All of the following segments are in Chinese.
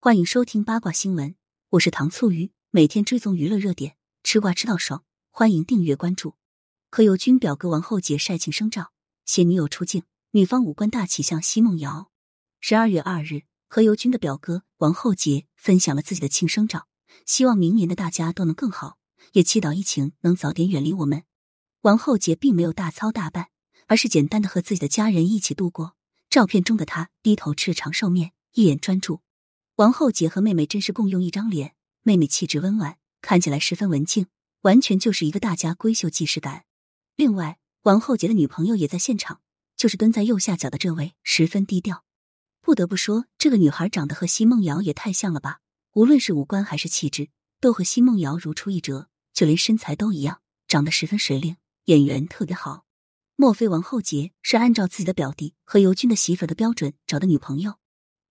欢迎收听八卦新闻，我是糖醋鱼，每天追踪娱乐热点，吃瓜吃到爽，欢迎订阅关注。何猷君表哥王厚杰晒庆生照，携女友出镜，女方五官大气像奚梦瑶。十二月二日，何猷君的表哥王厚杰分享了自己的庆生照，希望明年的大家都能更好，也祈祷疫情能早点远离我们。王厚杰并没有大操大办，而是简单的和自己的家人一起度过。照片中的他低头吃长寿面，一眼专注。王厚杰和妹妹真是共用一张脸，妹妹气质温婉，看起来十分文静，完全就是一个大家闺秀既视感。另外，王厚杰的女朋友也在现场，就是蹲在右下角的这位，十分低调。不得不说，这个女孩长得和奚梦瑶也太像了吧！无论是五官还是气质，都和奚梦瑶如出一辙，就连身材都一样，长得十分水灵，眼缘特别好。莫非王厚杰是按照自己的表弟何猷君的媳妇的标准找的女朋友？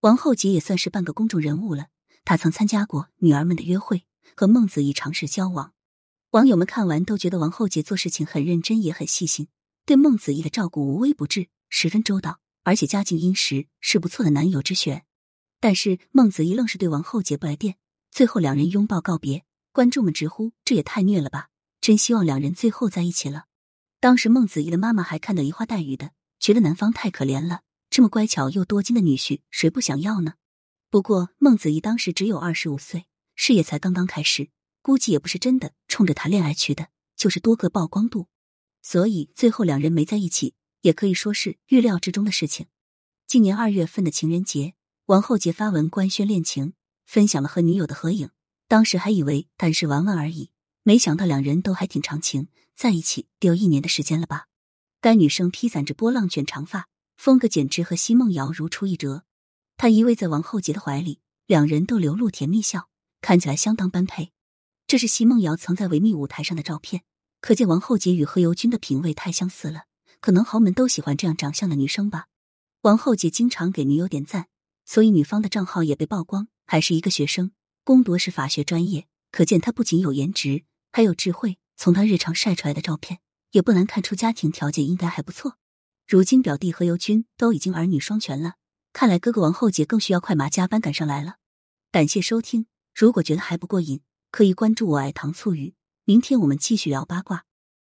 王后杰也算是半个公众人物了，他曾参加过女儿们的约会，和孟子义尝试交往。网友们看完都觉得王后杰做事情很认真，也很细心，对孟子义的照顾无微不至，十分周到，而且家境殷实，是不错的男友之选。但是孟子义愣是对王后杰不来电，最后两人拥抱告别，观众们直呼这也太虐了吧！真希望两人最后在一起了。当时孟子义的妈妈还看得梨花带雨的，觉得男方太可怜了。这么乖巧又多金的女婿，谁不想要呢？不过孟子义当时只有二十五岁，事业才刚刚开始，估计也不是真的冲着谈恋爱去的，就是多个曝光度。所以最后两人没在一起，也可以说是预料之中的事情。今年二月份的情人节，王厚杰发文官宣恋情，分享了和女友的合影。当时还以为但是玩玩而已，没想到两人都还挺长情，在一起得有一年的时间了吧？该女生披散着波浪卷长发。风格简直和奚梦瑶如出一辙，她依偎在王后杰的怀里，两人都流露甜蜜笑，看起来相当般配。这是奚梦瑶曾在维密舞台上的照片，可见王后杰与何猷君的品味太相似了，可能豪门都喜欢这样长相的女生吧。王后杰经常给女友点赞，所以女方的账号也被曝光，还是一个学生，攻读是法学专业，可见他不仅有颜值，还有智慧。从他日常晒出来的照片，也不难看出家庭条件应该还不错。如今表弟和尤军都已经儿女双全了，看来哥哥王后姐更需要快马加鞭赶上来了。感谢收听，如果觉得还不过瘾，可以关注我爱糖醋鱼。明天我们继续聊八卦。